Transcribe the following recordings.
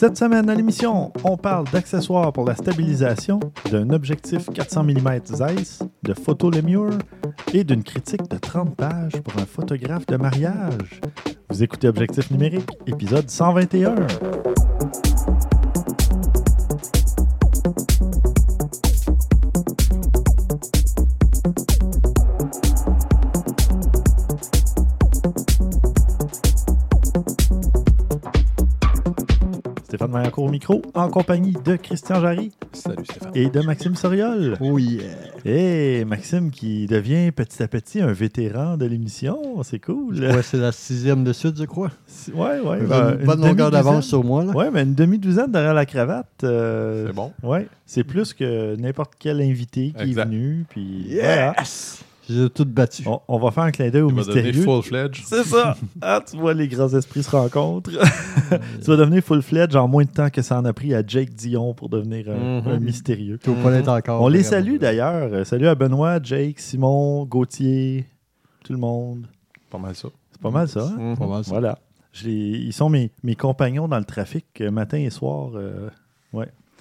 Cette semaine à l'émission, on parle d'accessoires pour la stabilisation, d'un objectif 400 mm Zeiss, de photo Lemure et d'une critique de 30 pages pour un photographe de mariage. Vous écoutez Objectif numérique, épisode 121. Au micro, en compagnie de Christian Jarry Salut Stéphane. et de Maxime Soriol. Oh yeah. Et Maxime qui devient petit à petit un vétéran de l'émission, c'est cool. Ouais, c'est la sixième de suite, je crois. Ouais, ouais. Une ben, bonne une longueur d'avance sur moi. Là. Ouais, mais une demi-douzaine derrière la cravate. euh, C'est bon. Ouais, c'est plus que n'importe quel invité qui Exact. est venu. Puis voilà. J'ai tout battu. On, on va faire un clin d'œil au mystérieux. full-fledged. C'est ça. Ah, tu vois, les grands esprits se rencontrent. tu vas devenir full-fledged en moins de temps que ça en a pris à Jake Dion pour devenir un, Mhm. un mystérieux. Encore. On les salue d'ailleurs. Salut à Benoît, Jake, Simon, Gauthier, tout le monde. Pas mal ça. C'est pas mal ça. hein? Mhm. Pas mal, ça. Voilà. Ils sont mes, mes compagnons dans le trafic euh, matin et soir. euh,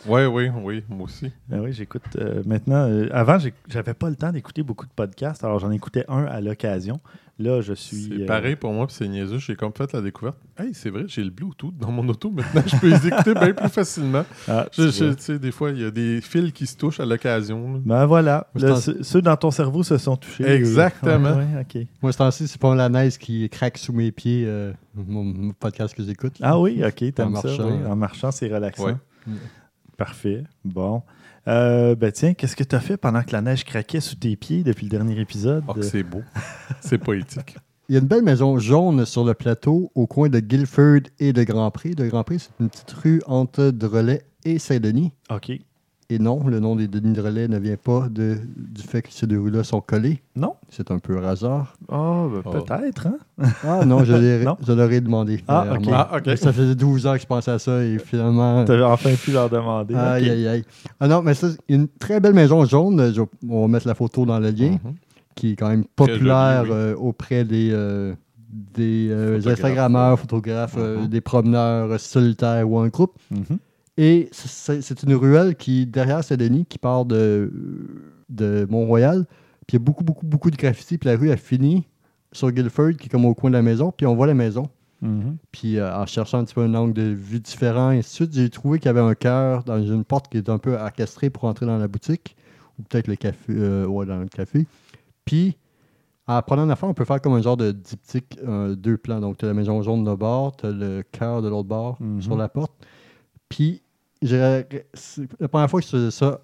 Oui, oui, oui, moi aussi. ben oui, j'écoute euh, maintenant. euh, avant, j'avais pas le temps d'écouter beaucoup de podcasts, alors j'en écoutais un à l'occasion. Là, je suis. C'est euh, pareil pour moi, puis c'est niaiseux. J'ai comme fait la découverte. Hey, c'est vrai, j'ai le Bluetooth dans mon auto maintenant. Je peux les écouter bien plus facilement. ah, Je- tu je- vois. Tu sais, des fois, il y a des fils qui se touchent à l'occasion. Ben voilà. Là, ceux dans ton cerveau se sont touchés. Exactement. Ouais, ouais, ok. Moi, ce temps-ci, c'est pas la neige qui craque sous mes pieds, euh, mon, mon podcast que j'écoute. Ah oui, ok, En ça. marchant, oui. En marchant, c'est relaxant. Ouais. Parfait. Bon. Euh, ben tiens, qu'est-ce que tu as fait pendant que la neige craquait sous tes pieds depuis le dernier épisode? Oh, que c'est beau. c'est poétique. Il y a une belle maison jaune sur le plateau au coin de Guilford et de Grand Prix. De Grand Prix, c'est une petite rue entre Drolet et Saint-Denis. OK. Et non, le nom des Denis Drolet ne vient pas de, du fait que ces deux rues-là sont collées. Non? C'est un peu un hasard. Ben, Oh. peut-être, hein? Ah non, je ai demandé. Ah, ok. Ah, OK. Ça faisait 12 ans que je pensais à ça et finalement. T'avais enfin pu leur demander. Aïe, aïe, aïe. Ah non, mais ça, une très belle maison jaune. Je- on va mettre la photo dans le lien, Mhm. qui est quand même populaire oui. euh, auprès des, euh, des euh, Photographes. Instagrammeurs, photographes, euh, Mhm. des promeneurs solitaires ou en groupe. Mhm. Et c'est une ruelle qui, derrière Saint-Denis, qui part de, de Mont-Royal. Puis il y a beaucoup, beaucoup, beaucoup de graffitis. Puis la rue a fini sur Guilford, qui est comme au coin de la maison. Puis on voit la maison. Mhm. Puis euh, en cherchant un petit peu un angle de vue différent, et ainsi de suite, j'ai trouvé qu'il y avait un cœur dans une porte qui est un peu orchestrée pour entrer dans la boutique, ou peut-être le café, euh, ouais, dans le café. Puis, en prenant une affaire, on peut faire comme un genre de diptyque, euh, deux plans. Donc, tu as la maison jaune de bord, tu as le cœur de l'autre bord Mhm. sur la porte. Puis, la première fois que je faisais ça,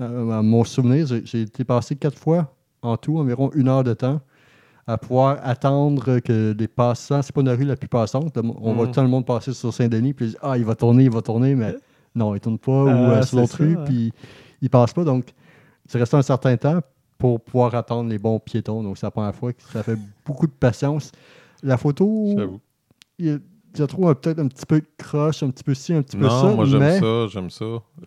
euh, à mon souvenir, j'ai été passé quatre fois en tout, environ une heure de temps, à pouvoir attendre que les passants, c'est pas une rue la plus passante, on voit Mhm. tout le monde passer sur Saint-Denis, puis ah, il va tourner, il va tourner, mais non, il tourne pas, ou euh, Ah, sur l'autre rue, puis il passe pas. Donc, c'est resté un certain temps pour pouvoir attendre les bons piétons. Donc, c'est la première fois que ça fait beaucoup de patience. La photo, il- je trouve peut-être un petit peu croche, un petit peu ci, un petit peu ça. Non, moi j'aime mais... ça, j'aime ça.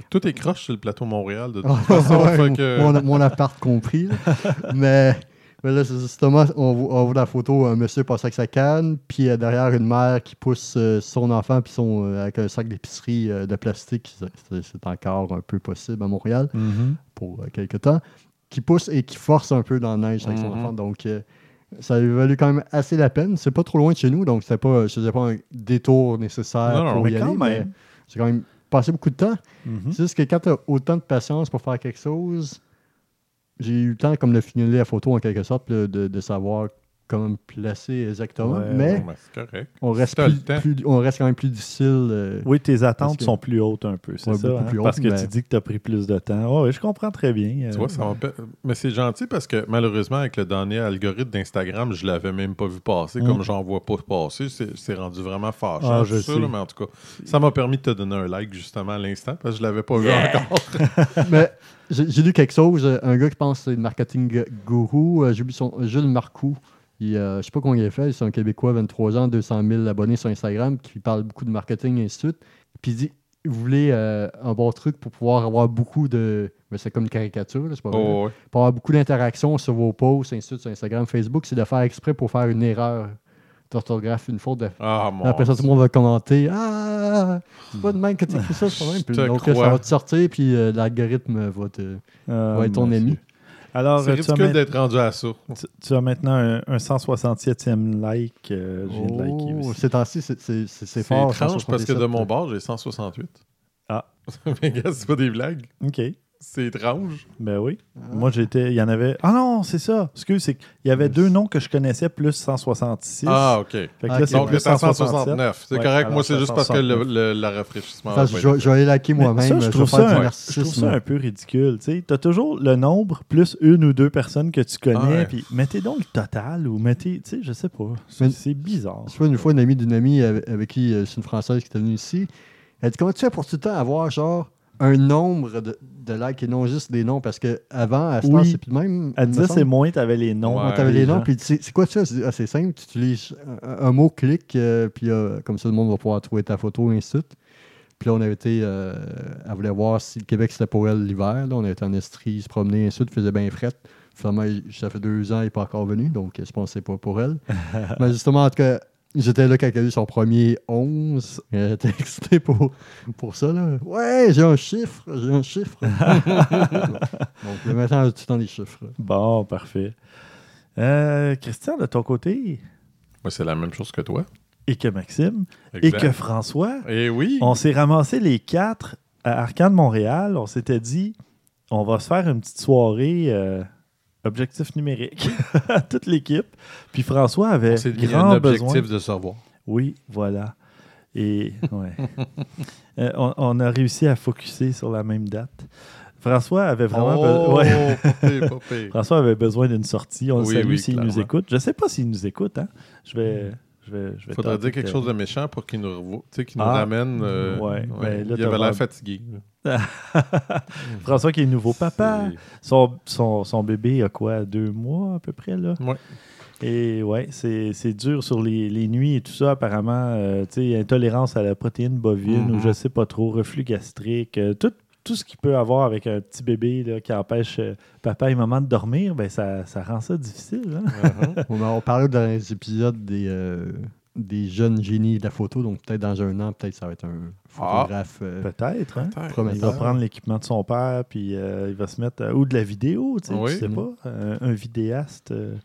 Tout est croche sur le plateau Montréal de toute Ah, façon. ouais, fait que- mon, mon appart compris. mais, mais là, c'est justement, on, voit- on voit la photo, un monsieur passe avec sa canne, puis euh, derrière une mère qui pousse euh, son enfant puis son, euh, avec un sac d'épicerie euh, de plastique. C'est- encore un peu possible à Montréal Mhm. pour euh, quelques temps. Qui pousse et qui force un peu dans la neige avec son Mhm. enfant. Donc, euh, ça a valu quand même assez la peine. C'est pas trop loin de chez nous, donc c'était pas, je faisais pas un détour nécessaire Non, non, pour mais y aller. mais J'ai quand même passé beaucoup de temps. Mhm. C'est juste que quand tu as autant de patience pour faire quelque chose, j'ai eu le temps comme de finir la photo en quelque sorte, de savoir comment me placer exactement. Ouais, mais ben, correct. on, reste t'as le plus, temps. plus- on reste quand même plus difficile. euh, Oui, tes attentes que- sont plus hautes un peu, c'est Ouais, ça? beaucoup hein? plus Parce que mais- tu dis que tu as pris plus de temps. Oui, je comprends très bien. Tu euh, vois, ça Mais c'est gentil parce que malheureusement, avec le dernier algorithme d'Instagram, je l'avais même pas vu passer. Mm. Comme j'en vois pas passer, c'est rendu vraiment fâchant. Ah, je sais. là, mais en tout cas, ça m'a permis de te donner un like justement à l'instant parce que je l'avais pas vu encore. mais j'ai lu quelque chose, euh, un gars qui pense que c'est le marketing gourou, euh, j'ai son Jules Marcoux. Il, euh, je sais pas comment il a fait, c'est un Québécois, 23 ans, 200 000 abonnés sur Instagram, qui parle beaucoup de marketing et ainsi de suite. Puis il dit vous voulez euh, un bon truc pour pouvoir avoir beaucoup de. Mais c'est comme une caricature, c'est pas vrai. Oh, ouais. Pour avoir beaucoup d'interactions sur vos posts, ainsi de suite, sur Instagram, Facebook, c'est de faire exprès pour faire une erreur t'orthographes une faute. de- Ah, mon Après ça, tout le monde va commenter Ah, c'est pas de même que tu écris ça, c'est pas même. Puis donc, crois. ça va te sortir, puis euh, l'algorithme va te. Ah, va être ton monsieur. ami. Alors, C'est euh, tu as, ridicule d'être rendu à ça. tu- tu as maintenant un, un 167e like. euh, liker Oh, aussi. ces temps-ci, c'est- c'est c'est- c'est C'est fort. étrange parce que de 167. mon bord, j'ai 168. Ah. Mais gars, c'est pas des blagues. OK. C'est étrange. Ben oui. Ah. Moi, j'étais. Il y en avait. Ah non, c'est ça. Excuse, c'est qu'il y avait deux noms que je connaissais plus 166. Ah, OK. Fait que là, ok. c'est Donc, 167. 169. C'est Ouais, correct. Moi, c'est juste parce que le, 169. le- le rafraîchissement. A je, vais- été je vais aller liker Mais moi-même. ça, je je trouve ça un peu ridicule. Tu as toujours le nombre plus une ou deux personnes que tu connais, Ah puis mettez donc le total ou mettez, tu sais, je sais pas. C'est bizarre. Je vois une fois une amie d'une amie avec, avec qui euh, c'est une Française qui était venue ici. Elle dit Comment tu fais pour tout le temps avoir genre un nombre de, de likes et non juste des noms Parce que avant, à ce Oui. c'est plus le même. Disait semble. c'est moins, t'avais les noms. Ouais. T'avait des les noms, puis tu c'est quoi ça? C'est ah, c'est simple, tu utilises un, un mot, clic, euh, puis euh, comme ça, le monde va pouvoir trouver ta photo, et ainsi de suite. Puis là, on avait été, euh, elle voulait voir si le Québec c'était pour elle l'hiver. Là, on était en Estrie, se promener, et ainsi de suite, faisait bien fret. Finalement, ça fait deux ans, il n'est pas encore venu, donc je pense que c'est pas pour elle. Mais justement, en tout cas, j'étais là quand elle a eu son premier 11. Elle était excitée pour, pour ça. Là. Ouais, j'ai un chiffre, j'ai un chiffre. donc, le maintenant, tout dans les chiffres. Bon, parfait. Euh, Christian, de ton côté, Moi, c'est la même chose que toi. et que Maxime, et que François, Et oui. on s'est ramassés les quatre à Arcade Montréal. On s'était dit, on va se faire une petite soirée euh, objectif numérique, toute l'équipe. Puis François avait C'est un grand objectif besoin. de savoir. Oui, voilà. Et ouais. Euh, on, on a réussi à focuser sur la même date. François avait vraiment Oh, ouais. François avait besoin d'une sortie. On le Oui, salue oui, s'il clairement. nous écoute. Je ne sais pas s'il nous écoute. Hein? Je vais. Je vais, je vais Faudrait dire quelque chose de méchant pour qu'il nous, nous Ah. ramène. euh, Ouais, ben là, il avait l'air fatigué. François qui est nouveau papa. Son, son, son bébé a quoi, deux mois à peu près, là? Ouais. Et ouais, c'est c'est dur sur les, les nuits et tout ça, apparemment. euh, tu sais, intolérance à la protéine bovine ou Mhm. je sais pas trop, reflux gastrique, euh, tout, tout ce qu'il peut avoir avec un petit bébé là, qui empêche euh, papa et maman de dormir, ben ça, ça rend ça difficile. hein? Uh-huh. On, on parlait dans les épisodes des, euh, des jeunes génies de la photo, donc peut-être dans un an, peut-être ça va être un photographe. euh, Peut-être. Hein? Il va prendre l'équipement de son père, puis euh, il va se mettre. euh, ou de la vidéo, tu sais, Oui. tu sais pas. Un, un vidéaste euh,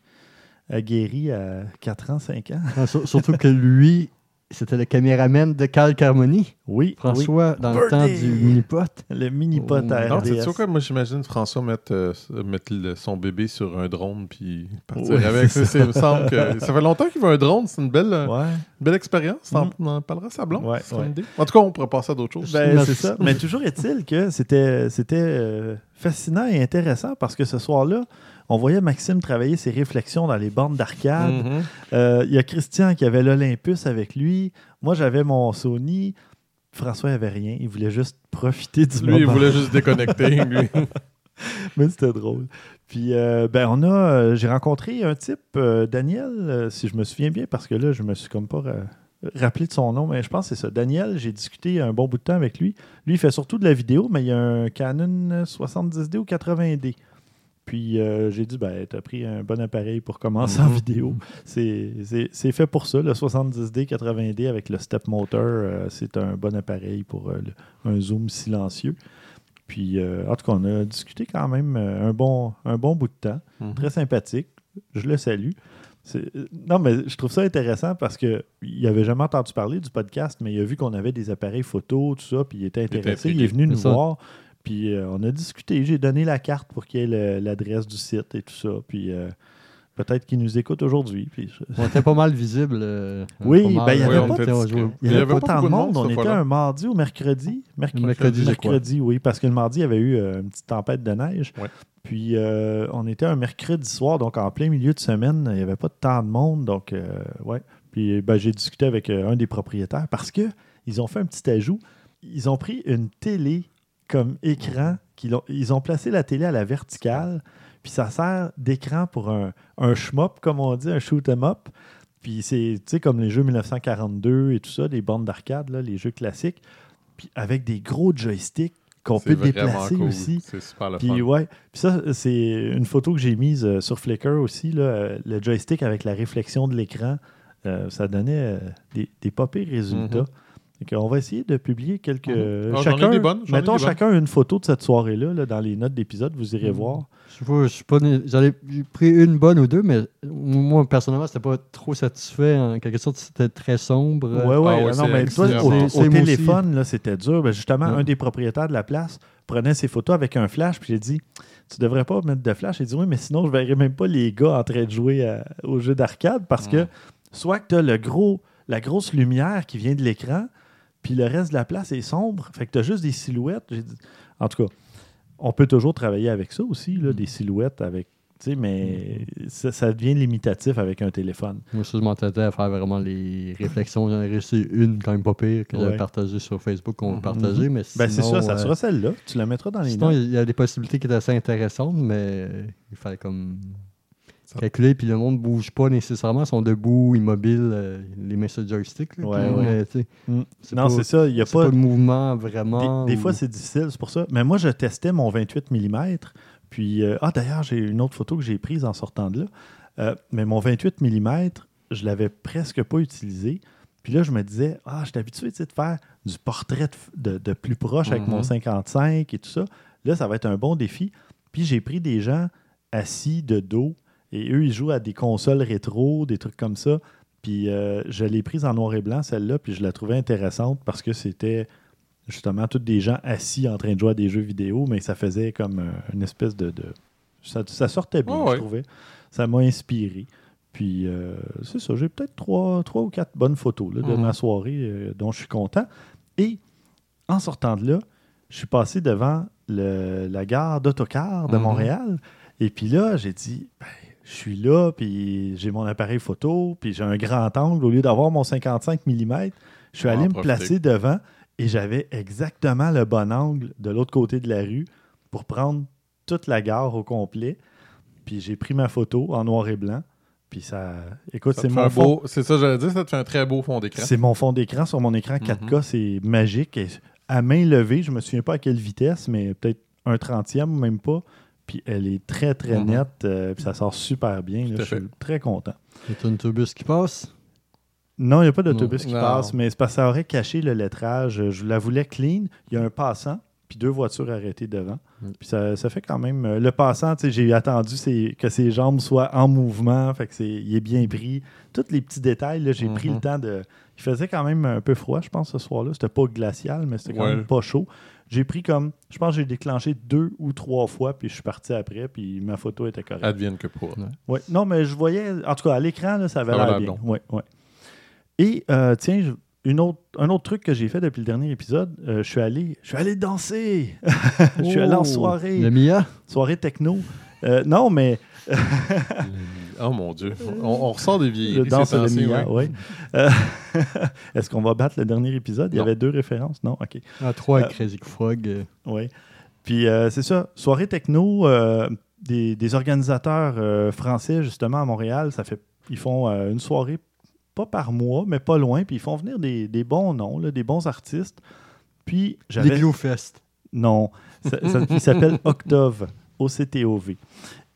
aguerri à 4 ans, 5 ans. ah, sur- surtout que lui, c'était le caméraman de Cal Carmoni. Oui, François, dans le temps du mini-pot. Le mini-pot Oh. à Non, RDS. c'est sûr quoi? Moi, j'imagine François mettre, euh, mettre le- son bébé sur un drone puis partir Oui, avec. il me semble que ça fait longtemps qu'il veut un drone. C'est une belle, euh, belle expérience. Mhm. On en parlera à blonde. Ouais, C'est ouais. une idée. En tout cas, on pourrait passer à d'autres choses. ben, Merci. c'est ça. Mais toujours est-il que c'était c'était euh, fascinant et intéressant parce que ce soir-là, on voyait Maxime travailler ses réflexions dans les bandes d'arcade. Mhm. Euh, Il y a Christian qui avait l'Olympus avec lui. Moi, j'avais mon Sony. François avait rien. Il voulait juste profiter du Lui, il voulait juste déconnecter. lui. Mais c'était drôle. Puis, euh, ben, on a. euh, J'ai rencontré un type, Daniel, si je me souviens bien, parce que là, je me suis comme pas ra- rappelé de son nom, mais je pense que c'est ça. Daniel, j'ai discuté un bon bout de temps avec lui. Lui, il fait surtout de la vidéo, mais il a un Canon 70D ou 80D. Puis euh, j'ai dit, ben, t'as pris un bon appareil pour commencer en Mhm. vidéo. C'est fait pour ça, le 70D, 80D avec le step motor. euh, c'est un bon appareil pour euh, le- un zoom silencieux. Puis, en tout cas, on a discuté quand même un bon, un bon bout de temps. Mhm. Très sympathique. Je le salue. Non, mais je trouve ça intéressant parce qu'il n'avait jamais entendu parler du podcast, mais il a vu qu'on avait des appareils photo, tout ça, puis il était intéressé. Il est venu nous ça. voir. Puis euh, on a discuté. J'ai donné la carte pour qu'il y ait l'adresse du site et tout ça. Puis euh, peut-être qu'il nous écoute aujourd'hui. Puis On était pas mal visible. euh, Oui, ben, il y euh, avait Oui, pas était n'y avait, pas, tant de monde. On était un mardi ou mercredi. Mercredi, Mercredi, mercredi, oui, parce que le mardi, il y avait eu euh, une petite tempête de neige. Ouais. Puis euh, on était un mercredi soir, donc en plein milieu de semaine, il n'y avait pas tant de monde. Donc, euh, ouais. Puis ben, j'ai discuté avec euh, un des propriétaires parce que ils ont fait un petit ajout. Ils ont pris une télé comme écran. qu'ils ont- ils ont placé la télé à la verticale. Puis ça sert d'écran pour un, un shmup, comme on dit, un shoot 'em up. Puis c'est, tu sais, comme les jeux 1942 et tout ça, des bandes d'arcade, les jeux classiques. Puis avec des gros joysticks qu'on peut déplacer cool. aussi. C'est super le Puis fun. ouais, puis ça, c'est une photo que j'ai mise euh, sur Flickr aussi, là, euh, le joystick avec la réflexion de l'écran. euh, ça donnait des, des pas pires résultats. Mhm. Qu'on va essayer de publier quelques. Ah, ai chacun, des bonnes, mettons des bonnes. chacun une photo de cette soirée-là là, dans les notes d'épisode, vous irez Mhm. voir. Je je suis pas pris une bonne ou deux, mais moi, personnellement, c'était pas trop satisfait. En quelque sorte, c'était très sombre. Ouais, ouais. Ah ouais, non, mais toi, au, téléphone, là, c'était dur. Ben, justement, un des propriétaires de la place prenait ses photos avec un flash, puis j'ai dit Tu devrais pas mettre de flash. Il dit Oui, mais sinon, je verrais même pas les gars en train de jouer à- au jeu d'arcade parce que soit que tu as le gros, la grosse lumière qui vient de l'écran, puis le reste de la place est sombre. Fait que tu as juste des silhouettes. En tout cas, on peut toujours travailler avec ça aussi, là, Mm. des silhouettes avec. tu sais, Mais ça, ça devient limitatif avec un téléphone. Moi, ça, je m'entendais à faire vraiment les réflexions. J'en ai réussi une quand même pas pire que j'avais Ouais. partagée sur Facebook qu'on Mhm. va partager. Mais Ben, c'est ça, ça euh, sera celle-là. Tu la mettras dans les Sinon, il y a des possibilités qui étaient assez intéressantes, mais il fallait comme Calculer. Puis le monde ne bouge pas nécessairement, ils sont debout, immobiles, euh, les mains sur le joystick. là, Ouais, puis, ouais. mais, tu sais, Mm. Non, c'est ça. Il n'y a pas. pas de mouvement vraiment. Des, des ou- fois, c'est difficile, c'est pour ça. Mais moi, je testais mon 28 mm. Puis, euh, ah, d'ailleurs, j'ai une autre photo que j'ai prise en sortant de là. Euh, mais mon 28 mm, je l'avais presque pas utilisé. Puis là, je me disais, ah, je suis habitué de faire du portrait de, de- de plus proche avec mon Mhm. 55 et tout ça. Là, ça va être un bon défi. Puis j'ai pris des gens assis de dos et eux, ils jouent à des consoles rétro, des trucs comme ça. Puis euh, je l'ai prise en noir et blanc, celle-là, puis je la trouvais intéressante parce que c'était justement tous des gens assis en train de jouer à des jeux vidéo, mais ça faisait comme euh, une espèce de. de- Ça, ça sortait bien, Ah je trouvais. Ça m'a inspiré. Puis euh, c'est ça, j'ai peut-être trois, trois ou quatre bonnes photos là, de Mhm. ma soirée euh, dont je suis content. Et en sortant de là, je suis passé devant le- la gare d'autocar de Mhm. Montréal. Et puis là, j'ai dit, ben, je suis là, puis j'ai mon appareil photo, puis j'ai un grand angle. Au lieu d'avoir mon 55 mm, je suis allé me placer devant et j'avais exactement le bon angle de l'autre côté de la rue pour prendre toute la gare au complet. Puis j'ai pris ma photo en noir et blanc. Puis ça. Écoute, c'est mon un fond. C'est ça, j'allais dire, ça te fait un très beau fond d'écran. C'est mon fond d'écran sur mon écran 4K, c'est magique. Et à main levée, je me souviens pas à quelle vitesse, mais peut-être un trentième ou même pas. Puis elle est très, très Mhm. nette. euh, puis ça sort super bien. là. Je suis très content. Il y a un autobus qui passe? Non, il n'y a pas d'autobus qui Non. passe, mais c'est parce que ça aurait caché le lettrage. Je la voulais clean. Il y a un passant, puis deux voitures arrêtées devant. Mm. Puis ça, ça fait quand même. euh, Le passant, tu sais, j'ai attendu c'est- que ses jambes soient en mouvement. Fait que c'est, il est bien pris. Tous les petits détails, là, j'ai pris Mhm. le temps de. Il faisait quand même un peu froid, je pense, ce soir-là. C'était pas glacial, mais c'était quand Ouais. même pas chaud. J'ai pris comme. Je pense que j'ai déclenché deux ou trois fois, puis je suis parti après, puis ma photo était correcte. Advienne que pour. Ouais. Non, mais je voyais, en tout cas, à l'écran, là, ça avait l'air bien. bon. Ouais, ouais. Et euh, tiens, je- une autre, un autre truc que j'ai fait depuis le dernier épisode, euh, je suis allé, je suis allé danser. je suis allé en Oh, soirée, Le Mia? soirée techno. Euh, non, mais Oh mon Dieu. On, on ressort des vieilles. danse le Mia, ouais. Euh, Est-ce qu'on va battre le dernier épisode? Il y Non. avait deux références? Non, OK. À 3 Euh, avec Crazy Frog. euh, Oui. Puis euh, c'est ça, soirée techno, euh, des, des organisateurs euh, français justement à Montréal, ça fait, ils font euh, une soirée pas par mois, mais pas loin, puis ils font venir des, des bons noms, là, des bons artistes. Puis Les j'avais Glowfest. non, ça, ça- il s'appelle Octove, O-C-T-O-V.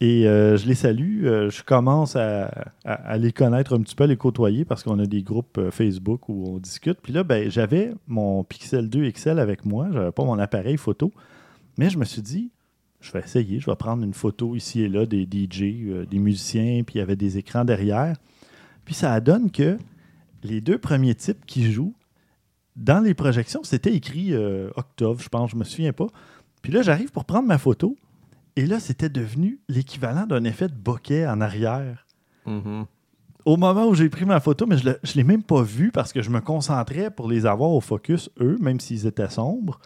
Et euh, je les salue. euh, je commence à, les connaître un petit peu, à les côtoyer parce qu'on a des groupes euh, Facebook où on discute. Puis là, ben, j'avais mon Pixel 2 XL avec moi. Je n'avais pas mon appareil photo. Mais je me suis dit, je vais essayer. Je vais prendre une photo ici et là des DJ, des musiciens, puis il y avait des écrans derrière. Puis ça donne que les deux premiers types qui jouent, dans les projections, c'était écrit Octave, je pense, je me souviens pas. Puis là, j'arrive pour prendre ma photo, et là, c'était devenu l'équivalent d'un effet de bokeh en arrière. Mhm. Au moment où j'ai pris ma photo, mais je ne l'ai même pas vu parce que je me concentrais pour les avoir au focus, eux, même s'ils étaient sombres.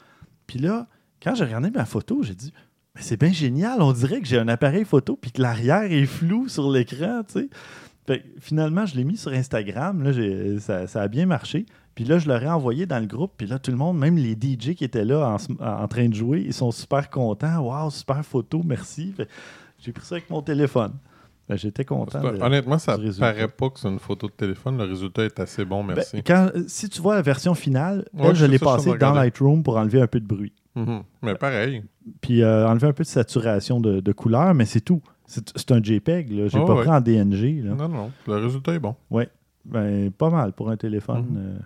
Puis là, quand j'ai regardé ma photo, j'ai dit Mais c'est bien génial, on dirait que j'ai un appareil photo puis que l'arrière est flou sur l'écran, tu sais. Fait que finalement, je l'ai mis sur Instagram, là, j'ai- ça, ça a bien marché. Puis là, je l'aurais envoyé dans le groupe. Puis là, tout le monde, même les DJ qui étaient là en, train de jouer, ils sont super contents. Waouh, super photo, merci. J'ai pris ça avec mon téléphone. Que J'étais content. De- Honnêtement, ça résultat. paraît pas que c'est une photo de téléphone. Le résultat est assez bon, Ben, merci. quand, si tu vois la version finale, Ouais, je l'ai je passée dans. Lightroom pour enlever un peu de bruit. Mhm. Mais pareil. Puis euh, enlever un peu de saturation de, de couleur, mais c'est tout. C'est un JPEG. J'ai Ah pas ouais. pris en DNG. là. Non, non. Le résultat est bon. Ben, pas mal pour un téléphone, Mhm. euh,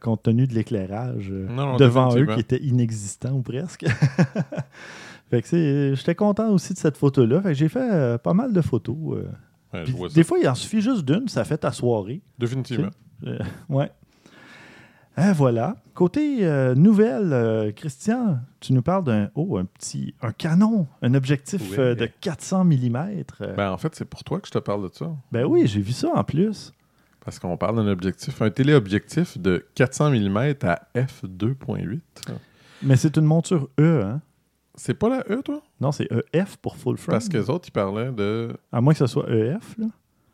compte tenu de l'éclairage euh, Non, devant eux qui était inexistant ou presque. fait que c'est- j'étais content aussi de cette photo-là. Fait que j'ai fait euh, pas mal de photos. euh. Ouais, Puis des fois, il en suffit juste d'une, ça fait ta soirée. Définitivement. Euh, ouais. Ah, voilà. Côté nouvelle, Christian, tu nous parles d'un oh, un petit un canon, un objectif Ouais. de 400 mm. Ben, en fait, c'est pour toi que je te parle de ça. ben oui, j'ai vu ça en plus. Parce qu'on parle d'un objectif, un téléobjectif de 400 mm à f2.8. Mais c'est une monture E, hein? C'est pas la E, toi? Non, c'est EF pour full frame. Parce que les autres, ils parlaient de. À moins que ce soit EF, là.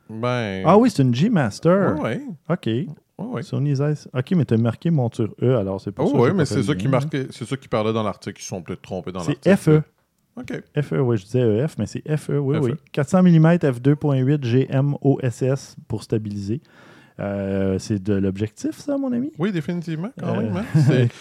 Ben. Ah oui, c'est une G Master. Ouais, OK. ouais, ouais. Sony Zeiss. OK, mais tu as marqué monture E, alors c'est pour Oh, ça j'ai mais pas c'est ça qui marquait, c'est ça qui parlait dans l'article. Ils se sont peut-être trompés dans C'est l'article. FE. OK. FE, oui, je disais EF, mais c'est FE, oui, FE. oui. 400 mm f2.8 GMOSS pour stabiliser. Euh, c'est de l'objectif, ça, mon ami? Oui, définitivement, quand Euh, même. hein.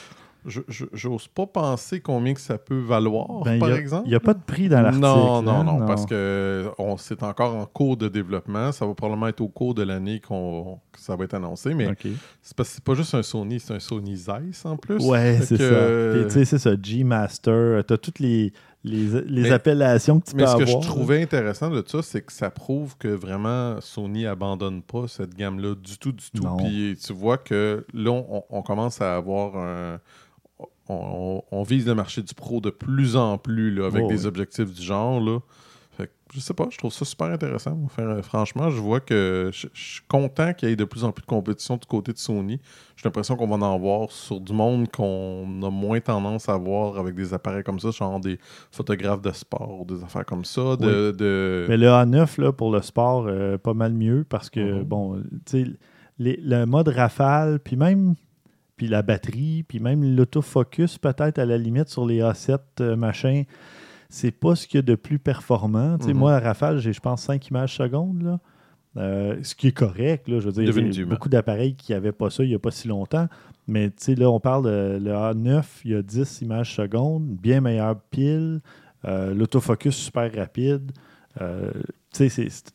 Je- J'ose pas penser combien que ça peut valoir, Ben, par a- exemple. Il n'y a pas de prix dans l'article. Non, non, hein? non, parce que on- c'est encore en cours de développement. Ça va probablement être au cours de l'année qu'on que ça va être annoncé, mais OK. c'est parce que c'est pas juste un Sony, c'est un Sony Zeiss en plus. Ouais, c'est ça. euh, Tu sais, c'est ça, G-Master. Tu as toutes les, les, les Mais- appellations que tu Mais peux ce que je trouvais intéressant de ça, c'est que ça prouve que vraiment Sony abandonne pas cette gamme-là du tout, du tout. Puis tu vois que là, on, on commence à avoir un. On, on vise le marché du pro de plus en plus là, avec Oh, des objectifs du genre. Là. Je sais pas, je trouve ça super intéressant. Enfin, franchement, je vois que je, je suis content qu'il y ait de plus en plus de compétition du côté de Sony. J'ai l'impression qu'on va en voir sur du monde qu'on a moins tendance à voir avec des appareils comme ça, genre des photographes de sport, des affaires comme ça. De, de- Mais le A9, là, pour le sport, euh, pas mal mieux parce que, Mhm. bon, tu sais, le mode rafale, puis même puis la batterie, puis même l'autofocus, peut-être à la limite sur les A7 euh, machin, c'est pas ce qu'il y a de plus performant. Mhm. Moi, à rafale, j'ai, je pense, 5 images secondes, là. Euh, ce qui est correct, là, je veux dire, il y a Définitivement. beaucoup d'appareils qui n'avaient pas ça il n'y a pas si longtemps. Mais là, on parle de le A9, il y a 10 images secondes, bien meilleure pile, euh, l'autofocus super rapide. Euh, c'est-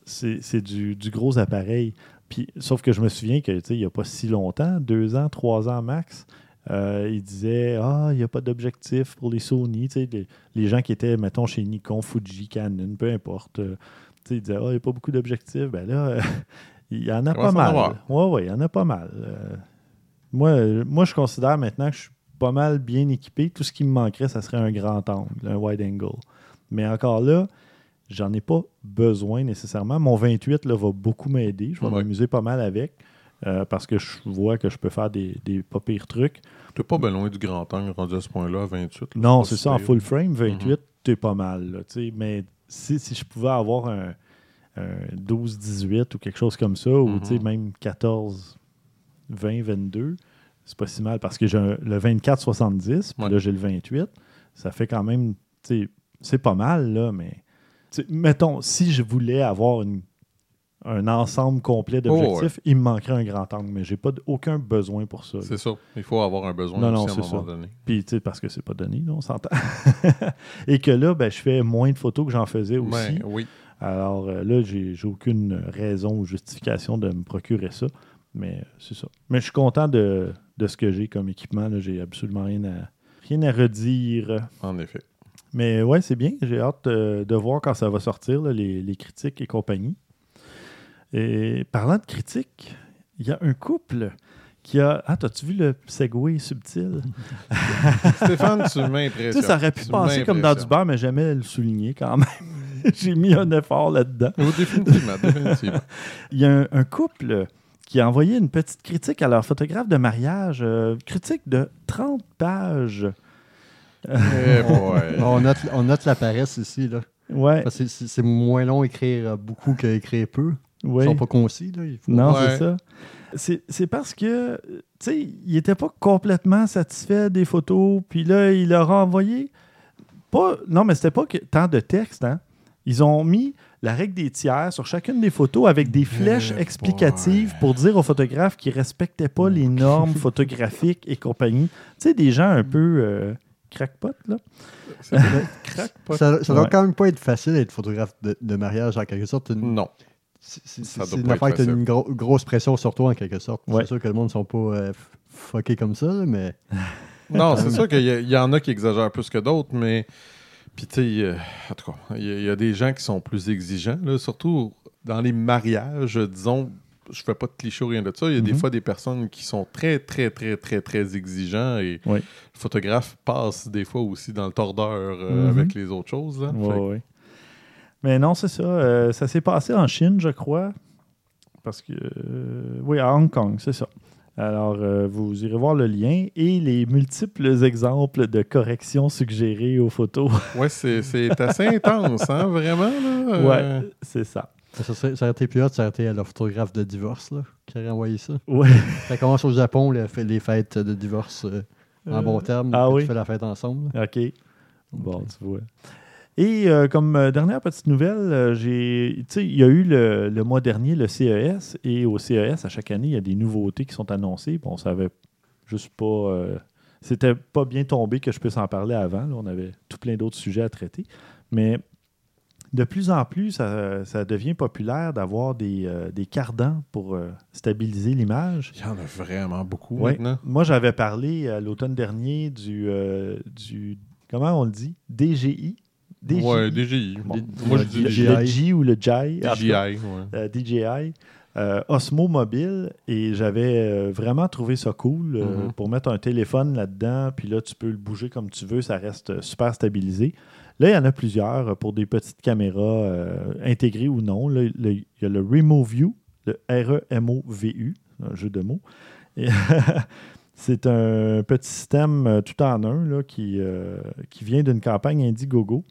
c'est c'est du, du gros appareil. Puis, sauf que je me souviens que, tu sais, il n'y a pas si longtemps, deux ans, trois ans max, euh, il disait Ah, il n'y a pas d'objectif pour les Sony. Les, les gens qui étaient, mettons, chez Nikon, Fuji, Canon, peu importe. euh, ils disaient Ah, il n'y a pas beaucoup d'objectifs. Ben là, il y en a pas mal. Oui, oui, il y en a pas mal. Euh, moi, moi, je considère maintenant que je suis pas mal bien équipé. Tout ce qui me manquerait, ça serait un grand angle, un wide angle. Mais encore là, j'en ai pas besoin nécessairement. Mon 28 là, va beaucoup m'aider. Je vais Ouais. m'amuser pas mal avec. Euh, parce que je vois que je peux faire des, des pas pires trucs. T'es pas bien loin du grand angle rendu à ce point-là, à 28. là, Non, c'est ça, en full frame, 28, Mhm. t'es pas mal. là, tu mais si, si je pouvais avoir un, un 12-18 ou quelque chose comme ça, ou Mhm. tu sais, même 14-20-22, c'est pas si mal parce que j'ai le 24-70, puis Ouais. là j'ai le 28. Ça fait quand même, tu c'est pas mal, là, mais tu mettons, si je voulais avoir une- un ensemble complet d'objectifs, il me manquerait un grand angle, mais j'ai pas aucun besoin pour ça. C'est ça. Il faut avoir un besoin Non, non, aussi à un moment ça. donné. Puis, tu sais, parce que c'est pas donné, on s'entend. Et que là, ben, je fais moins de photos que j'en faisais aussi. Ouais, oui. Alors euh, là, j'ai aucune raison ou justification de me procurer ça. Mais euh, c'est ça. Mais je suis content de, de ce que j'ai comme équipement. J'ai absolument rien à, rien à redire. En effet. Mais ouais, c'est bien. J'ai hâte euh, de voir quand ça va sortir, là, les, les critiques et compagnie. Et parlant de critiques, il y a un couple qui a. Ah, t'as-tu vu le segway subtil? Stéphane, tu Tu m'impressionnes. sais, ça aurait pu Tu passer comme dans du beurre, mais jamais le souligner quand même. J'ai mis un effort là-dedans. Oui, définitivement, définitivement. Il y a un, un couple qui a envoyé une petite critique à leur photographe de mariage, euh, critique de 30 pages. Eh. On note, on note la paresse ici. Là. Ouais, Parce que c'est c'est moins long écrire beaucoup qu'écrire peu. Ils ouais. sont pas concis. Là. Il faut- Non, Ouais. c'est ça. C'est c'est parce que, euh, tu sais, il n'était pas complètement satisfait des photos, puis là, il leur a envoyé. Pas, non, mais c'était pas que, tant de texte, hein. Ils ont mis la règle des tiers sur chacune des photos avec des flèches Eh explicatives boy. pour dire aux photographes qu'ils respectaient pas les normes photographiques et compagnie. Tu sais, des gens un peu euh, crackpot, là. Le crackpot. Ça, ça doit Ouais. quand même pas être facile d'être photographe de, de mariage en quelque sorte. Une- Non. C'est une pas affaire être qui a une gro- grosse pression sur toi, en quelque sorte. Ouais. C'est sûr que le monde ne sont pas euh, fuckés comme ça, mais Non, c'est sûr qu'il y, en a qui exagèrent plus que d'autres, mais. Puis, tu sais, euh, en tout cas, il y, a- il y a des gens qui sont plus exigeants, là, surtout dans les mariages, disons. Je fais pas de cliché ou rien de ça. Il y a des Mhm. fois des personnes qui sont très, très, très, très, très exigeants et Oui. le photographe passe des fois aussi dans le tordeur euh, Mhm. avec les autres choses. là. Ouais. Mais non, c'est ça. euh, ça s'est passé en Chine, je crois. Parce que. euh, oui, à Hong Kong, c'est ça. Alors, euh, vous irez voir le lien et les multiples exemples de corrections suggérées aux photos. Ouais, c'est c'est assez intense, hein, vraiment. Là, euh, ouais, c'est ça. ça, aurait été plus hot, ça aurait été le photographe de divorce là, qui aurait envoyé ça. Ouais. Ça commence au Japon, les, les fêtes de divorce euh, en bon terme. ah oui? Tu fais la fête ensemble. là. OK. Bon, tu vois. Et euh, comme euh, dernière petite nouvelle, euh, j'ai, il y a eu le, le mois dernier le CES et au CES, à chaque année, il y a des nouveautés qui sont annoncées. Bon, on savait juste pas. euh, c'était pas bien tombé que je puisse en parler avant. là. On avait tout plein d'autres sujets à traiter. Mais de plus en plus, ça, ça devient populaire d'avoir des, des cardans pour stabiliser l'image. Il y en a vraiment beaucoup Ouais. maintenant. Moi, j'avais parlé à l'automne dernier du, du. Comment on le dit? DGI. DJI. Ouais, DJI. Bon. Moi, je dis le, DJI. le G ou le JI. DJI. ouais. euh, DJI. euh, Osmo Mobile. Et j'avais euh, vraiment trouvé ça cool euh, Mhm. pour mettre un téléphone là-dedans. Puis là, tu peux le bouger comme tu veux. Ça reste euh, super stabilisé. Là, il y en a plusieurs pour des petites caméras intégrées ou non. Là, le- il y a le RemoView, le R-E-M-O-V-U, un jeu de mots. C'est un petit système tout en un là, qui, qui vient d'une campagne Indiegogo.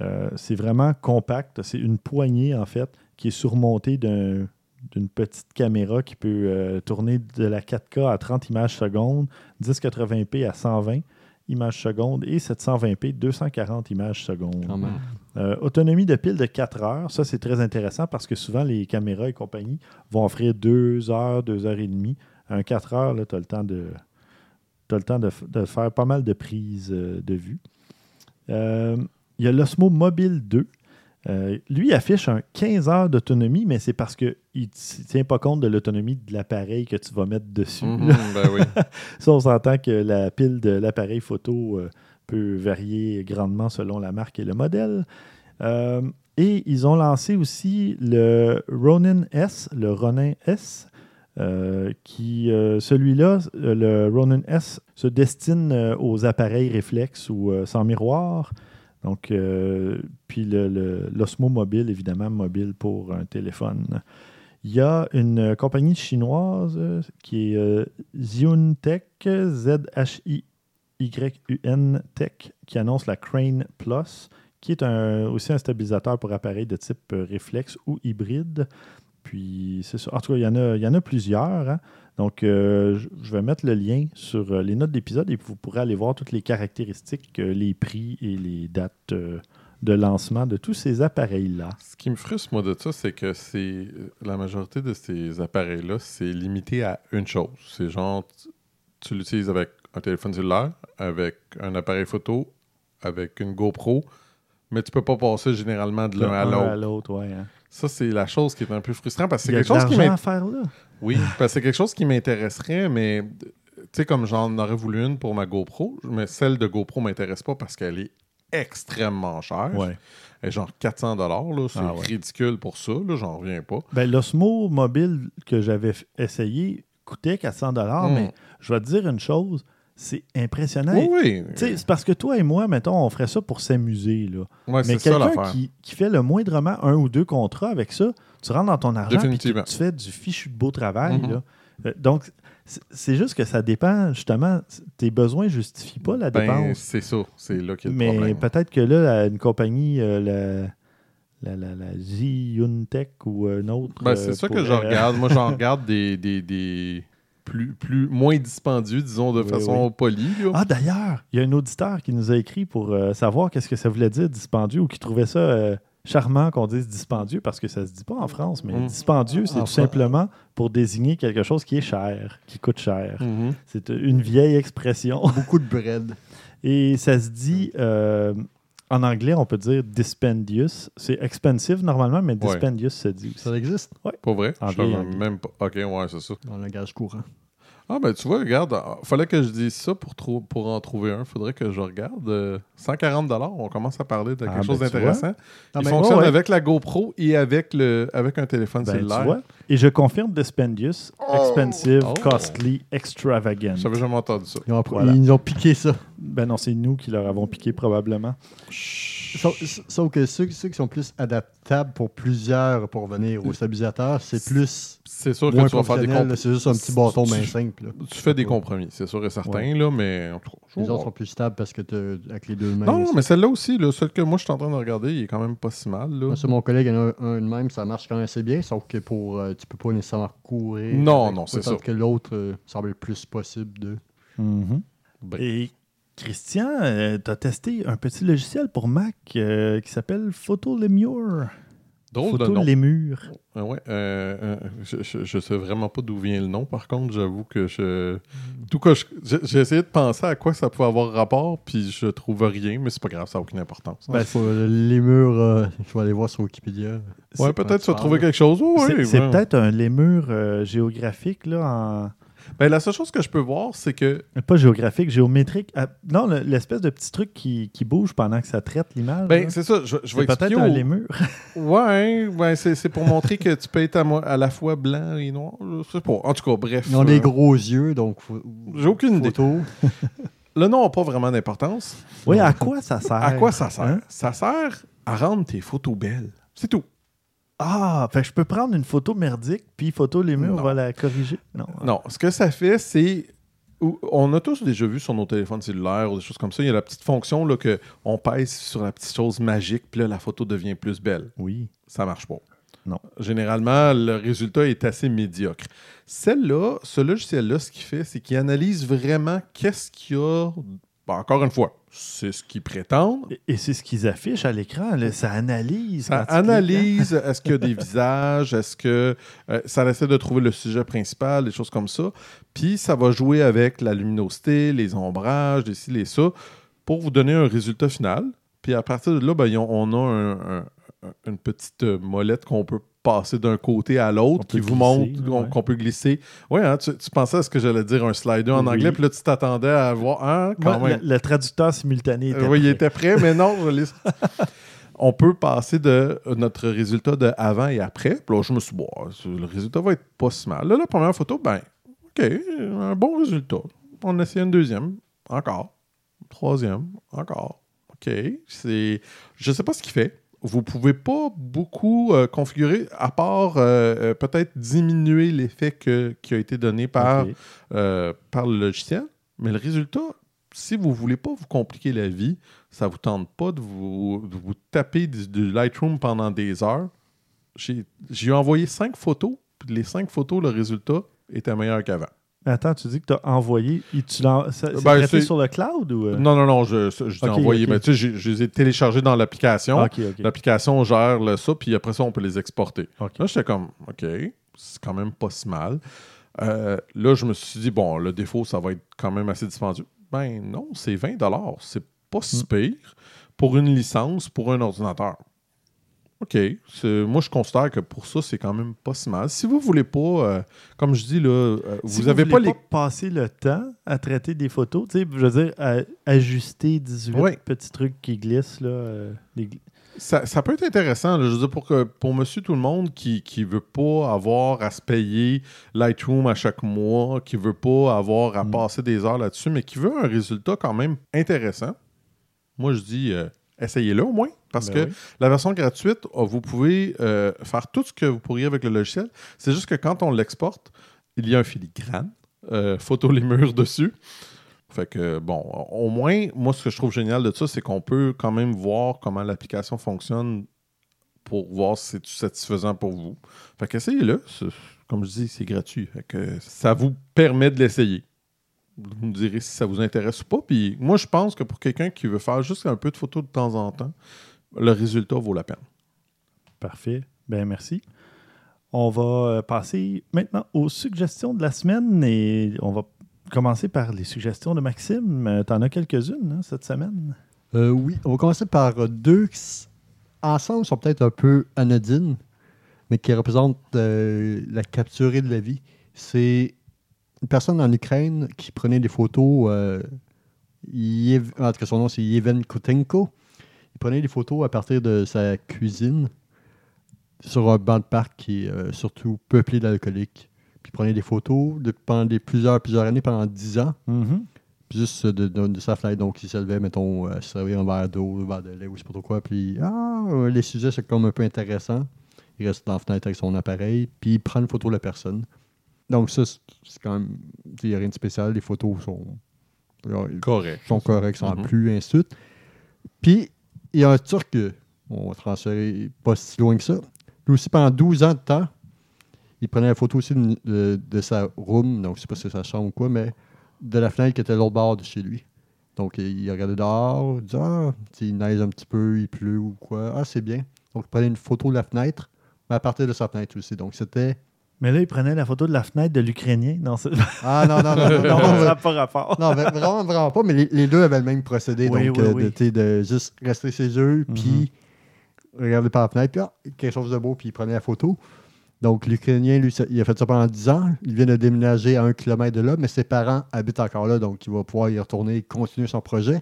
Euh, c'est vraiment compact. C'est une poignée, en fait, qui est surmontée d'un- d'une petite caméra qui peut euh, tourner de la 4K à 30 images secondes, 1080p à 120 images secondes et 720p 240 images secondes. Quand même. Euh, autonomie de pile de 4 heures, ça c'est très intéressant parce que souvent les caméras et compagnie vont offrir 2 heures, 2 heures et demie. Un 4 heures, tu as le temps de, t'as le temps de, f- de faire pas mal de prises de vue. Euh, Il y a l'Osmo Mobile 2. Euh, lui affiche un 15 heures d'autonomie, mais c'est parce qu'il ne tient pas compte de l'autonomie de l'appareil que tu vas mettre dessus. Mhm, ben oui. Ça, on s'entend que la pile de l'appareil photo euh, peut varier grandement selon la marque et le modèle. Euh, et ils ont lancé aussi le Ronin S, le Ronin S, euh, qui, euh, celui-là, le Ronin S, se destine euh, aux appareils réflexes ou sans miroir. Donc, euh, puis l'Osmo Mobile, évidemment, mobile pour un téléphone. Il y a une compagnie chinoise euh, qui est euh, Zhuntech, Z-H-I-Y-U-N Tech, qui annonce la Crane Plus, qui est aussi un stabilisateur pour appareils de type euh, réflexe ou hybride. Puis, c'est ça. En tout cas, il y en a, il y en a plusieurs. hein. Donc, euh, je vais mettre le lien sur euh, les notes d'épisode et vous pourrez aller voir toutes les caractéristiques, euh, les prix et les dates de lancement de tous ces appareils-là. Ce qui me frustre, moi, de ça, c'est que c'est la majorité de ces appareils-là, c'est limité à une chose. C'est genre, tu, l'utilises avec un téléphone cellulaire, avec un appareil photo, avec une GoPro, mais tu peux pas passer généralement de l'un à l'autre. ouais. hein. Ça, c'est la chose qui est un peu frustrante parce que c'est quelque chose qui m'intéresse. Oui, parce que c'est quelque chose qui m'intéresserait, mais tu sais, comme j'en aurais voulu une pour ma GoPro, mais celle de GoPro m'intéresse pas parce qu'elle est extrêmement chère. Ouais. Elle est genre 400 dollars, c'est Ah ouais. ridicule pour ça, là, j'en reviens pas. Ben, L'Osmo mobile que j'avais essayé coûtait 400 dollars, Mm. mais je vais te dire une chose, c'est impressionnant. Oui, oui. Tu sais, C'est parce que toi et moi, mettons, on ferait ça pour s'amuser. Là. Ouais, Mais c'est ça quelqu'un qui, qui fait le moindrement un ou deux contrats avec ça, tu rentres dans ton argent et tu, fais du fichu de beau travail. Mhm. là. Euh, Donc, c'est- c'est juste que ça dépend, justement, tes besoins ne justifient pas la Ben, dépense. c'est ça, c'est là qu'il y a le Mais problème. peut-être que là, une compagnie, euh, la, la, la, ou un autre. Ben, c'est euh, ça que je regarde. Moi, j'en regarde des, des, des plus, plus, moins dispendieux, disons, de Oui, façon polie. là. Ah, d'ailleurs, il y a un auditeur qui nous a écrit pour euh, savoir qu'est-ce que ça voulait dire dispendieux ou qui trouvait ça euh, charmant qu'on dise dispendieux parce que ça se dit pas en France, mais Mm. dispendieux, c'est tout simplement pour désigner quelque chose qui est cher, qui coûte cher. Mhm. C'est une vieille expression. Beaucoup de bread. Et ça se dit euh, en anglais, on peut dire dispendious. C'est expensive normalement, mais Ouais. dispendious se dit aussi. Ça existe? Pas vrai? En Je savais même pas. Ok, ouais, c'est ça. dans le langage courant. Ah, ben tu vois, regarde, ah, fallait que je dise ça pour, trou- pour en trouver un. Faudrait que je regarde. euh, 140 on commence à parler de quelque Ah, chose ben, tu d'intéressant. Il fonctionne ouais, avec la GoPro et avec, le, avec un téléphone Ben, tu cellulaire. vois. Et je confirme dispendious, expensive, Oh. costly, extravagant. J'avais jamais entendu ça. Ils, ont, Voilà. ils nous ont piqué ça. Ben non, c'est nous qui leur avons piqué probablement. Sauf, sauf que ceux, ceux qui sont plus adaptables pour plusieurs pour venir au stabilisateur, c'est plus C'est sûr que moins tu vas faire des compromis. C'est juste un petit bâton Tu- main simple. là. Tu fais des compromis, c'est sûr et certain, là, mais en tout cas, je Les autres sont plus stables parce que t'as- avec les deux mains. Non, mais celle-là aussi, là, celle que moi je suis en train de regarder, il est quand même pas si mal. Là. Moi, sur mon collègue, il y en a un, un de même, ça marche quand même assez bien, sauf que pour euh, tu peux pas nécessairement courir. Non, avec- non, c'est ça. que l'autre euh, semble le plus possible de. Mhm. Ben. Et Christian, tu as testé un petit logiciel pour Mac euh, qui s'appelle Photo Lemure. Drôle de Photo nom. Lemure. Ah ouais, euh, euh, je, je sais vraiment pas d'où vient le nom, par contre, j'avoue que je. Tout cas, j'ai essayé de penser à quoi ça pouvait avoir rapport, puis je trouve rien, mais c'est pas grave, ça n'a aucune importance. Ben, Faut- les murs, euh, je vais aller voir sur Wikipédia. ouais, peut-être tu vas trouver quelque chose. Ouais, C'est ouais, c'est ouais. peut-être un lémur euh, géographique, là, en... Ben, la seule chose que je peux voir, c'est que. pas géographique, géométrique. Ah, non, le- l'espèce de petit truc qui, qui bouge pendant que ça traite l'image. Ben, c'est ça, je, je vais peut-être expliquer. un au- lémur. Ouais, ouais c'est c'est pour montrer que tu peux être à, à la fois blanc et noir. Je sais pas. En tout cas, bref. Ils ont euh, des gros yeux, donc. J'ai aucune idée. photo. Le nom n'a pas vraiment d'importance. oui, à quoi ça sert? À quoi ça sert? Hein? Ça sert à rendre tes photos belles. C'est tout. Ah, fait que je peux prendre une photo merdique, puis Photo Lémur Non. va la corriger. Non. Non, ce que ça fait, c'est. On a tous déjà vu sur nos téléphones cellulaires ou des choses comme ça, il y a la petite fonction là, que on pèse sur la petite chose magique, puis là, la photo devient plus belle. Oui. Ça marche pas. Non. Généralement, le résultat est assez médiocre. Celle-là, ce logiciel-là, ce qu'il fait, c'est qu'il analyse vraiment qu'est-ce qu'il y a. Encore une fois, c'est ce qu'ils prétendent. Et, c'est ce qu'ils affichent à l'écran. Ça analyse. Ça cliques, hein. analyse, est-ce qu'il y a des visages, est-ce que euh, ça essaie de trouver le sujet principal, des choses comme ça. Puis ça va jouer avec la luminosité, les ombrages, les ci, les ça, pour vous donner un résultat final. Puis à partir de là, ben, on a un- un- un- une petite molette qu'on peut passer d'un côté à l'autre, qui vous glisser, montre qu'on ouais. qu'on peut glisser. Oui, hein, tu, tu pensais à ce que j'allais dire, un slider en Oui. anglais, puis là, tu t'attendais à voir, hein, quand Moi, même. le, le traducteur simultané était Euh, oui, il était prêt, mais non, je. On peut passer de notre résultat de avant et après. Puis là, je me suis dit, bon, le résultat va être pas si mal. Là, la première photo, ben, OK, un bon résultat. On essaie une deuxième, encore. Troisième, encore. OK. C'est... Je sais pas ce qu'il fait. Vous pouvez pas beaucoup euh, configurer, à part euh, euh, peut-être diminuer l'effet que- qui a été donné par euh, par le logiciel. Mais le résultat, si vous ne voulez pas vous compliquer la vie, ça ne vous tente pas de vous, de vous taper du, du Lightroom pendant des heures. J'ai j'ai envoyé cinq photos, puis les cinq photos, le résultat était meilleur qu'avant. Attends, tu dis que tu as envoyé. tu l'as- Ben, sur le cloud ou. euh? Non, non, non, je, je envoyé. Mais tu sais, je les ai téléchargés dans l'application. L'application gère le, ça, puis après ça, on peut les exporter. Là, j'étais comme, OK, c'est quand même pas si mal. Euh, là, je me suis dit, bon, le défaut, ça va être quand même assez dispendieux. Ben non, c'est 20 C'est pas Hmm. si pire pour une licence, pour un ordinateur. OK. Moi, je considère que pour ça, c'est quand même pas si mal. Si vous voulez pas, euh, comme je dis, là, euh, Si vous avez pas voulez les. passer le temps à traiter des photos, tu sais, je veux dire, à- ajuster 18 Ouais. petits trucs qui glissent, là. euh, Ça, ça peut être intéressant, là, je veux dire, pour, que, pour monsieur tout le monde qui ne veut pas avoir à se payer Lightroom à chaque mois, qui veut pas avoir à Mm. passer des heures là-dessus, mais qui veut un résultat quand même intéressant. Moi, je dis, euh, essayez-le au moins, parce Ben que oui. la version gratuite, oh, vous pouvez euh, faire tout ce que vous pourriez avec le logiciel. C'est juste que quand on l'exporte, il y a un filigrane, euh, photo les murs dessus. Fait que, bon, au moins, moi, ce que je trouve génial de ça, c'est qu'on peut quand même voir comment l'application fonctionne pour voir si c'est satisfaisant pour vous. Fait qu'essayez-le. Comme je dis, c'est gratuit. Fait que ça vous permet de l'essayer. Vous me direz si ça vous intéresse ou pas. Puis moi, je pense que pour quelqu'un qui veut faire juste un peu de photos de temps en temps, le résultat vaut la peine. Parfait. Ben merci. On va euh, passer maintenant aux suggestions de la semaine et on va commencer par les suggestions de Maxime. Tu en as quelques-unes hein, cette semaine? Euh, oui, on va commencer par euh, deux qui, ensemble, sont peut-être un peu anodines, mais qui représentent euh, la capturée de la vie. C'est une personne en Ukraine qui prenait des photos. euh, Yev- en tout cas, son nom, c'est Yevhen Kutenko. Il prenait des photos à partir de sa cuisine sur un banc de parc qui est euh, surtout peuplé d'alcooliques. Puis il prenait des photos de, pendant des plusieurs, plusieurs années, pendant 10 ans. Mhm. Puis juste de, de- de sa fenêtre. Donc, il se levait, mettons, euh, servir un verre d'eau, un verre de lait ou je sais pas trop quoi. Puis, ah, les sujets, c'est comme un peu intéressant. Il reste dans la fenêtre avec son appareil, puis il prend une photo de la personne. Donc, ça, c'est quand même. Il n'y a rien de spécial. Les photos sont. ils Correct. sont corrects, sans Mhm. plus, ainsi de suite. Puis, il y a un Turc, euh, on va transférer pas si loin que ça. Lui aussi, pendant 12 ans de temps, il prenait la photo aussi de, de- de sa room, donc je sais pas si c'est sa chambre ou quoi, mais de la fenêtre qui était l'autre bord de chez lui. Donc, il regardait dehors, il disait Ah, il neige un petit peu, il pleut ou quoi. Ah, c'est bien. Donc, il prenait une photo de la fenêtre, mais à partir de sa fenêtre aussi. Donc, c'était. Mais là, il prenait la photo de la fenêtre de l'Ukrainien. Non, Ah, non, non, non, non, ça n'a pas rapport. Non, vra- vraiment, vraiment pas, mais les, deux avaient le même procédé. Donc, euh. De, juste rester chez eux, Mhm. puis regarder par la fenêtre, puis ah, quelque chose de beau, puis il prenait la photo. Donc, l'Ukrainien, lui, il a fait ça pendant 10 ans. Il vient de déménager à un kilomètre de là, mais ses parents habitent encore là, donc il va pouvoir y retourner et continuer son projet.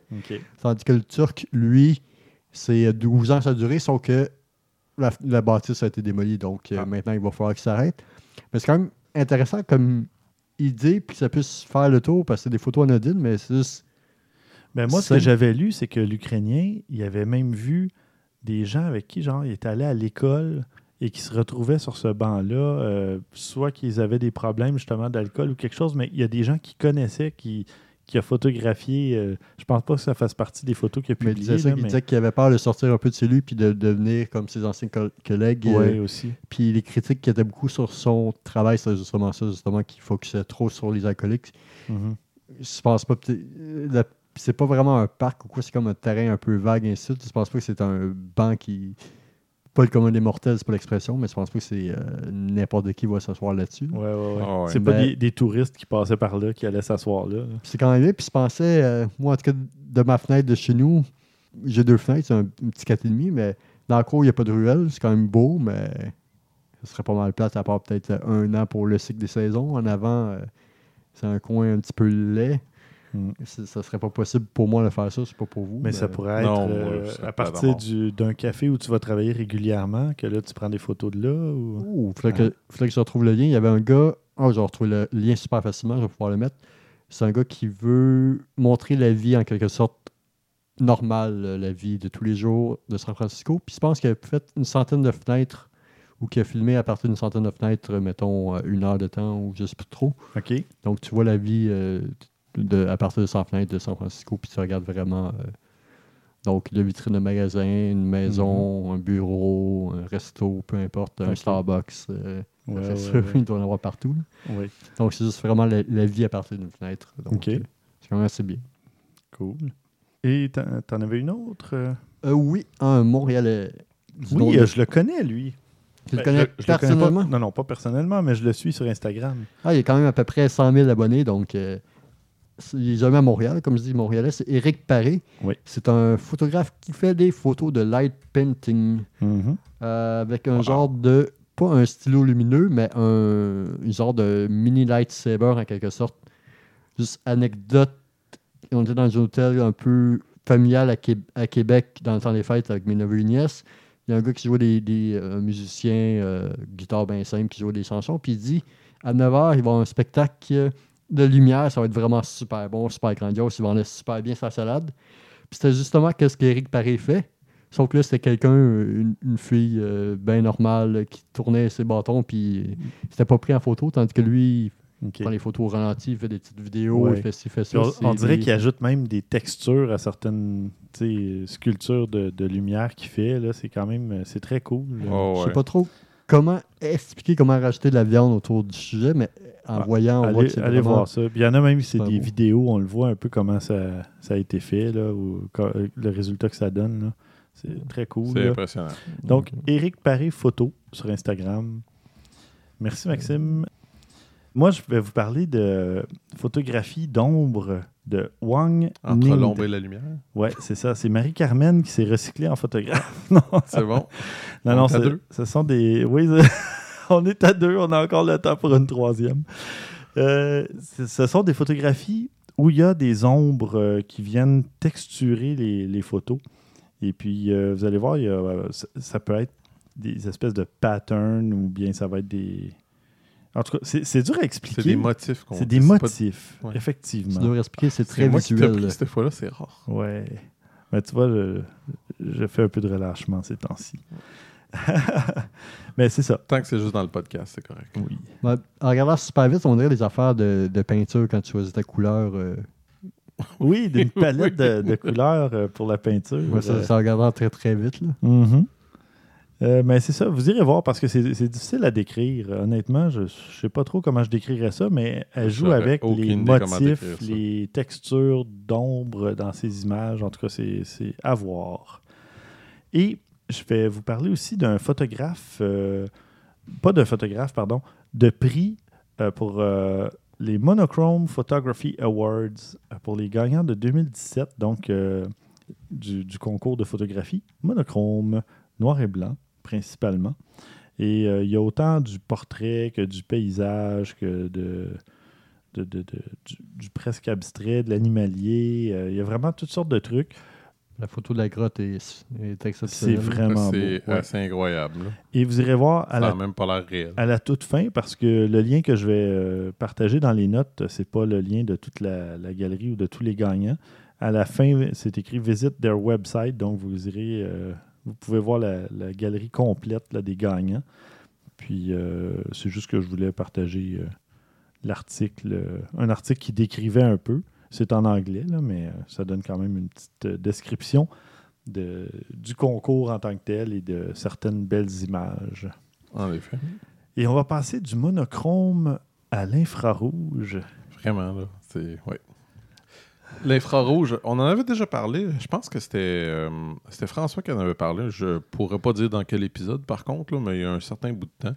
Tandis que le Turc, lui, c'est 12 ans ça a duré, sauf que la, la bâtisse a été démolie, donc euh, Ah. maintenant, il va falloir qu'il s'arrête. Mais c'est quand même intéressant comme idée, puis que ça puisse faire le tour, parce que c'est des photos anodines, mais c'est juste... Ben moi, ce que j'avais lu, c'est que l'Ukrainien, il avait même vu des gens avec qui, genre, il était allé à l'école et qui se retrouvaient sur ce banc-là, euh, soit qu'ils avaient des problèmes justement d'alcool ou quelque chose, mais il y a des gens qui connaissaient, qui, qui a photographié. euh, je pense pas que ça fasse partie des photos qu'il a Mais il publiées. disait, ça, là, il mais- disait qu'il avait peur de sortir un peu de chez lui puis de devenir comme ses anciens co- collègues. Ouais, euh, aussi. puis les critiques qui étaient beaucoup sur son travail, c'est justement ça, justement, qu'il focusait trop sur les alcooliques. Mhm. Je pense pas. euh, la- C'est pas vraiment un parc ou quoi, c'est comme un terrain un peu vague, et ainsi de suite. Je pense pas que c'est un banc qui. Pas le commun des mortels, c'est pas l'expression, mais je pense pas que c'est euh, n'importe qui va s'asseoir là-dessus. Ouais, ouais, ouais. Ah ouais. C'est pas des, des touristes qui passaient par là, qui allaient s'asseoir là. c'est quand même bien. Puis je pensais, euh, moi en tout cas, de ma fenêtre de chez nous, j'ai deux fenêtres, c'est un, un petit 4,5, mais dans le cours, il n'y a pas de ruelle. C'est quand même beau, mais ce serait pas mal plate, à part peut-être un an pour le cycle des saisons. En avant, euh, c'est un coin un petit peu laid. Mm. Ça serait pas possible pour moi de faire ça, c'est pas pour vous. Mais ça pourrait être Non, euh, à partir du- d'un café où tu vas travailler régulièrement, que là, tu prends des photos de là. Ou... Ouh, faudrait, que, faudrait que je retrouve le lien. Il y avait un gars. Oh, je retrouve le lien super facilement, je vais pouvoir le mettre. C'est un gars qui veut montrer la vie en quelque sorte normale, euh, la vie de tous les jours de San Francisco. Puis je pense qu'il a fait une centaine de fenêtres ou qu'il a filmé à partir d'une centaine de fenêtres, mettons euh, une heure de temps ou je sais plus trop. OK. Donc tu vois la vie euh, de, à partir de 100 fenêtres de San Francisco, puis tu regardes vraiment. euh, donc, de vitrine de magasin, une maison, un bureau, un resto, peu importe, un. Starbucks. euh, Ouais, ouais, sûr, ouais. il doit en avoir partout. Donc, c'est juste vraiment la, la vie à partir d'une fenêtre. Donc, Ok. euh, c'est quand même assez bien. Cool. Et t'en avais une autre? euh? Oui, un nom Oui, de- je le connais, lui. Tu le Ben, connais je- je le connais pas- personnellement? Non, non, pas personnellement, mais je le suis sur Instagram. Ah, il y a quand même à peu près 100 000 abonnés, donc euh, c'est- il est jamais à Montréal, comme je dis Montréalais. C'est Éric Paré. Oui. C'est un photographe qui fait des photos de light painting Mhm. euh, avec un genre de, pas un stylo lumineux, mais un, un genre de mini lightsaber en quelque sorte. Juste anecdote, on était dans un hôtel un peu familial à, Qué- à Québec dans le temps des fêtes avec mes neveux et nièces. Il y a un gars qui jouait des, des euh, un musicien, euh, guitare bien simple, qui jouait des chansons. Puis il dit à 9h, il va avoir un spectacle de lumière, ça va être vraiment super bon, super grandiose. Il vendait super bien sa salade. Puis c'était justement ce qu'Éric Paré fait. Sauf que là, c'était quelqu'un, une, une fille euh, bien normale euh, qui tournait ses bâtons, puis c'était pas pris en photo, tandis que lui, il prend les photos au ralenti, il fait des petites vidéos, Ouais. il fait ci, il fait ça. On, dirait des- qu'il ajoute même des textures à certaines sculptures de, de lumière qu'il fait. Là, c'est quand même euh, c'est très cool. Oh, Je ouais. sais pas trop comment expliquer comment rajouter de la viande autour du sujet, mais en Ah, voyant, on voit que allez allez vraiment- voir ça. Puis il y en a même, c'est des beau. vidéos, on le voit un peu comment ça, ça a été fait, là, ou le résultat que ça donne. là. C'est très cool. C'est impressionnant. Donc, Éric Paré Photo sur Instagram. Merci, Maxime. Moi, je vais vous parler de photographie d'ombre de Wang Entre Ning. l'ombre et la lumière. Ouais, c'est ça. C'est Marie-Carmen qui s'est recyclée en photographe. non, C'est bon. non, On non, c'est- deux. ce sont des. Oui, on est à deux. On a encore le temps pour une troisième. Euh, c'est- ce sont des photographies où il y a des ombres euh, qui viennent texturer les, les photos. Et puis, euh, vous allez voir, il y a, euh, ça, peut être des espèces de patterns ou bien ça va être des. En tout cas, c'est c'est dur à expliquer. C'est des motifs qu'on C'est des pas- motifs, Ouais. Tu effectivement. dois expliquer, c'est C'est très moi qui visuel. pris cette fois-là, c'est rare. Ouais. Mais tu vois, je, je fais un peu de relâchement ces temps-ci. Mais c'est ça. Tant que c'est juste dans le podcast, c'est correct. Oui. Ouais, en regardant super vite, on dirait des affaires de, de peinture quand tu choisis ta couleur. euh. Oui, d'une palette de, de couleurs euh, pour la peinture. Ouais, ça, Euh, c'est en regardant très très vite. Là. mhm. Euh, mais c'est ça, vous irez voir parce que c'est difficile à décrire. Honnêtement, je ne sais pas trop comment je décrirais ça, mais elle joue avec les motifs, ça. les textures d'ombre dans ces images. En tout cas, c'est c'est à voir. Et je vais vous parler aussi d'un photographe, euh, pas d'un photographe, pardon, de prix euh, pour euh, les Monochrome Photography Awards pour les gagnants de 2017, donc du, concours de photographie. Monochrome, noir et blanc, principalement. Et il y a autant du portrait que du paysage, que de, de- de- du, presque abstrait, de l'animalier. Il y a vraiment toutes sortes de trucs. La photo de la grotte est, est C'est exceptionnelle. vraiment beau. C'est ouais. assez incroyable. là. Et vous irez voir à Ça la n'a même pas l'air réel. à la toute fin, parce que le lien que je vais euh, partager dans les notes, c'est pas le lien de toute la, la galerie ou de tous les gagnants. À la fin, c'est écrit Visit their website, donc vous irez, euh, vous pouvez voir la, la galerie complète là, des gagnants. Puis euh, c'est juste que je voulais partager euh, l'article, euh, un article qui décrivait un peu. C'est en anglais, là, mais euh, ça donne quand même une petite euh, description de, du concours en tant que tel et de certaines belles images. En effet. Et on va passer du monochrome à l'infrarouge. Vraiment, là. C'est. Ouais. L'infrarouge, on en avait déjà parlé. Je pense que c'était euh, c'était François qui en avait parlé. Je pourrais pas dire dans quel épisode, par contre, mais il y a un certain bout de temps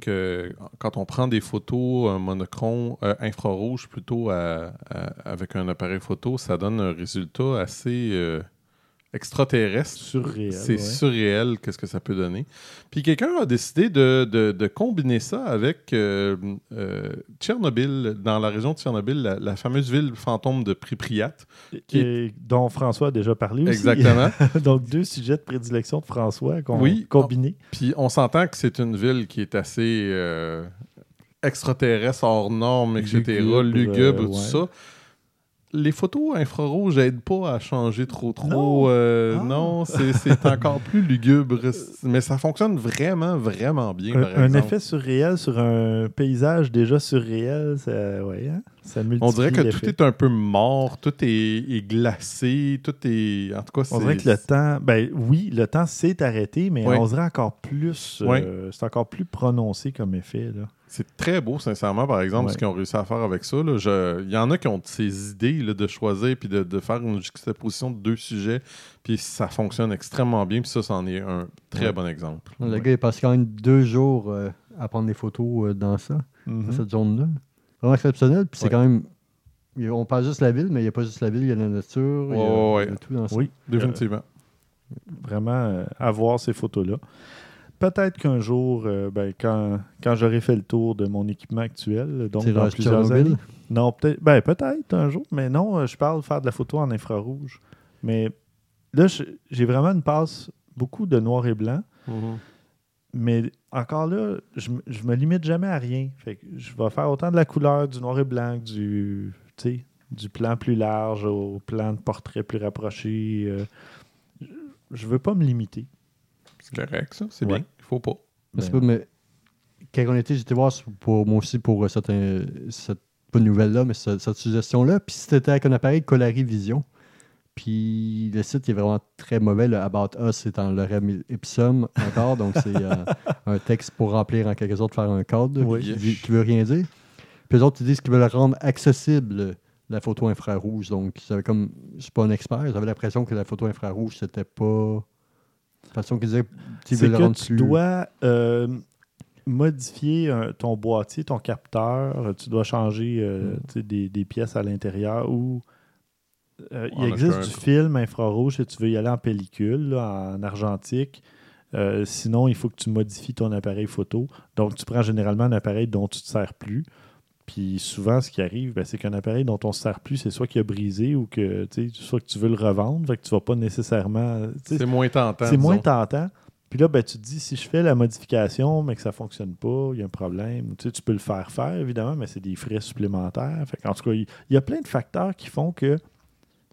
que quand on prend des photos un monochrome, euh, infrarouge plutôt avec un appareil photo, ça donne un résultat assez euh, extraterrestre. Surréel. C'est ouais. surréel, qu'est-ce que ça peut donner. Puis quelqu'un a décidé de, de- de combiner ça avec euh, euh, Tchernobyl, dans la région de Tchernobyl, la, la fameuse ville fantôme de Pripyat. qui- Et dont François a déjà parlé aussi. Exactement. Donc, deux sujets de prédilection de François qu'on Oui. combinés. Puis on s'entend que c'est une ville qui est assez euh, extraterrestre, hors normes, etc., Lugubre, lugubre, tout ça. Les photos infrarouges n'aident pas à changer trop trop. Non. euh, Ah. Non, c'est encore plus lugubre. Mais ça fonctionne vraiment, vraiment bien, Un, par un exemple. effet surréel sur un paysage déjà surréel, ça, ouais, hein? ça multiplie On dirait que tout est un peu mort, tout est, est glacé, tout est. En tout cas, c'est. On dirait que le temps, ben oui, le temps s'est arrêté, mais Ouais. on dirait encore plus, euh, c'est encore plus prononcé comme effet. Là. C'est très beau, sincèrement, par exemple, Ouais. ce qu'ils ont réussi à faire avec ça. là. Je- Il y en a qui ont ces idées là, de choisir puis de, de faire une juxtaposition de deux sujets, puis ça fonctionne extrêmement bien, puis ça, c'en est un très Ouais. bon exemple. Le Ouais. gars, il passe quand même deux jours euh, à prendre des photos euh, dans ça, Mhm. dans cette zone-là. Vraiment exceptionnel. Puis c'est Ouais. quand même. On parle juste de la ville, mais il n'y a pas juste la ville, il y a la nature, il y a, Ouais, ouais. il y a tout dans ça. Oui, Définitivement. vraiment euh, avoir ces photos-là. Peut-être qu'un jour, euh, ben, quand, quand j'aurai fait le tour de mon équipement actuel, donc dans plusieurs années. Non, peut-être ben, peut-être un jour, mais non, euh, je parle de faire de la photo en infrarouge. Mais là, j'ai vraiment une passe beaucoup de noir et blanc. Mais encore là, je, je me limite jamais à rien. Fait que je vais faire autant de la couleur du noir et blanc que du, du plan plus large au plan de portrait plus rapproché. euh, je- je veux pas me limiter. C'est correct, ça. C'est Ouais. bien. Il faut pas. Ben, pas, mais quand on était, j'étais voir pour moi aussi pour euh, cette, cette pas nouvelle-là, mais cette, cette suggestion-là. Puis c'était avec un appareil Colari Vision. Puis le site est vraiment très mauvais. Le About Us, c'est en lorem ipsum encore. donc c'est euh, un texte pour remplir en quelque sorte, faire un code Oui. qui, qui- veut rien dire. Puis les autres, ils disent qu'ils veulent rendre accessible la photo infrarouge. Donc, comme. Je suis pas un expert, j'avais l'impression que la photo infrarouge, c'était pas. De toute façon que rendre tu plus. dois euh, modifier euh, ton boîtier, ton capteur. Tu dois changer euh, Mm. tu sais, des, des pièces à l'intérieur ou euh, il existe du film infrarouge si tu veux y aller en pellicule, là, en argentique. Euh, sinon, il faut que tu modifies ton appareil photo. Donc, tu prends généralement un appareil dont tu ne te sers plus. Puis souvent, ce qui arrive, ben, c'est qu'un appareil dont on ne se sert plus, c'est soit qu'il a brisé ou que, soit que tu veux le revendre. Fait que tu ne vas pas nécessairement. C'est moins tentant. c'est moins tentant. Puis là, ben, tu te dis, si je fais la modification, mais que ça ne fonctionne pas, il y a un problème. Tu, sais, tu peux le faire faire, évidemment, mais c'est des frais supplémentaires. Fait en tout cas, il y a plein de facteurs qui font que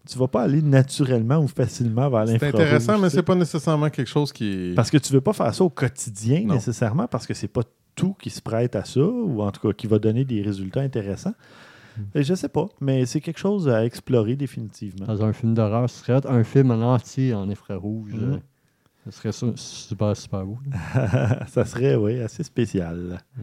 tu ne vas pas aller naturellement ou facilement vers C'est l'infrarouge. intéressant, mais sais. c'est pas nécessairement quelque chose qui est. Parce que tu ne veux pas faire ça au quotidien Non. nécessairement, parce que c'est pas tout qui se prête à ça, ou en tout cas qui va donner des résultats intéressants. Et je sais pas, mais c'est quelque chose à explorer définitivement. Dans un film d'horreur, ce serait un film en entier en infrarouge. Mhm. euh, Ce serait super, super beau. ça serait, oui, assez spécial. Mm.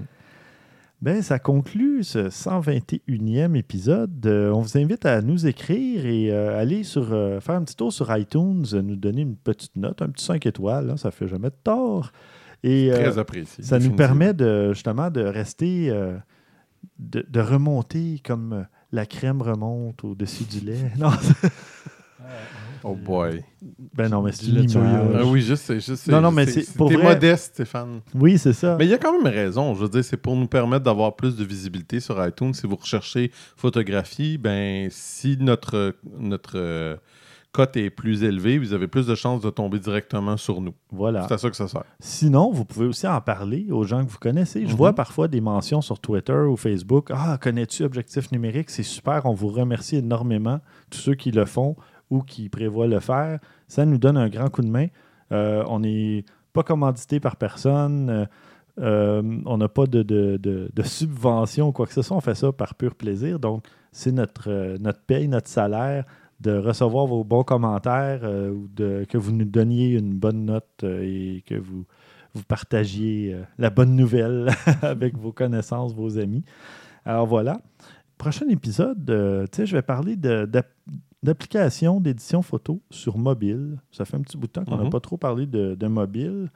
Ben, ça conclut ce 121e épisode. Euh, on vous invite à nous écrire et euh, aller sur, euh, faire un petit tour sur iTunes, nous donner une petite note, un petit 5 étoiles, là, ça fait jamais de tort. Et euh, Très apprécié. ça nous permet de, justement de rester, euh, de, de remonter comme la crème remonte au-dessus du lait. Non, Oh boy. ben non, mais c'est Du une lait de soya. image. Ah oui, je sais, je sais. Non, non, mais c'est- pour T'es vrai- modeste, Stéphane. Oui, c'est ça. Mais il y a quand même raison. Je veux dire, c'est pour nous permettre d'avoir plus de visibilité sur iTunes. Si vous recherchez photographie, ben si notre, notre euh, cote est plus élevée, vous avez plus de chances de tomber directement sur nous. Voilà. C'est à ça que ça sert. Sinon, vous pouvez aussi en parler aux gens que vous connaissez. Je Mhm. vois parfois des mentions sur Twitter ou Facebook. Ah, connais-tu Objectif numérique? C'est super. On vous remercie énormément, tous ceux qui le font ou qui prévoient le faire. Ça nous donne un grand coup de main. Euh, on n'est pas commandité par personne. Euh, euh, on n'a pas de, de, de- de subvention ou quoi que ce soit. On fait ça par pur plaisir. Donc, c'est notre, euh, notre paye, notre salaire de recevoir vos bons commentaires euh, ou de, que vous nous donniez une bonne note euh, et que vous, vous partagiez euh, la bonne nouvelle avec vos connaissances, vos amis. Alors voilà. Prochain épisode, je vais parler de- d'applications d'édition photo sur mobile. Ça fait un petit bout de temps qu'on n'a Mhm. pas trop parlé de, de mobile.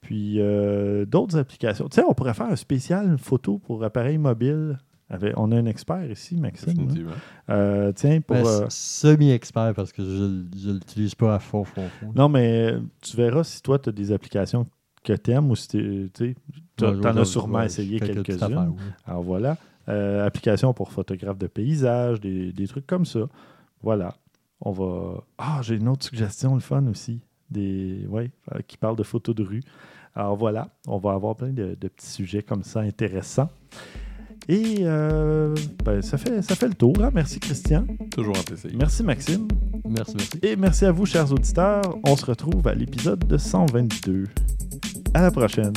Puis euh, d'autres applications. Tu sais, on pourrait faire un spécial photo pour appareil mobile. Avec- on a un expert ici, Maxime. hein. Euh, tiens, pour. Ben, euh, Semi-expert parce que je ne l'utilise pas à fond, fond, fond. Non, mais tu verras si toi, tu as des applications que tu aimes ou si tu en as sûrement ouais, essayé quelques-unes. oui. Alors voilà. Euh, applications pour photographe de paysage, des, des trucs comme ça. Voilà. On va. Ah, j'ai une autre suggestion, le fun aussi. Des. Ouais, euh, qui parle de photos de rue. Alors voilà, on va avoir plein de, de petits sujets comme ça intéressants. Et euh, ben, ça, fait, ça fait le tour. hein. Merci Christian. Toujours un plaisir. Merci Maxime. Merci, merci. Et merci à vous, chers auditeurs. On se retrouve à l'épisode de 122. À la prochaine.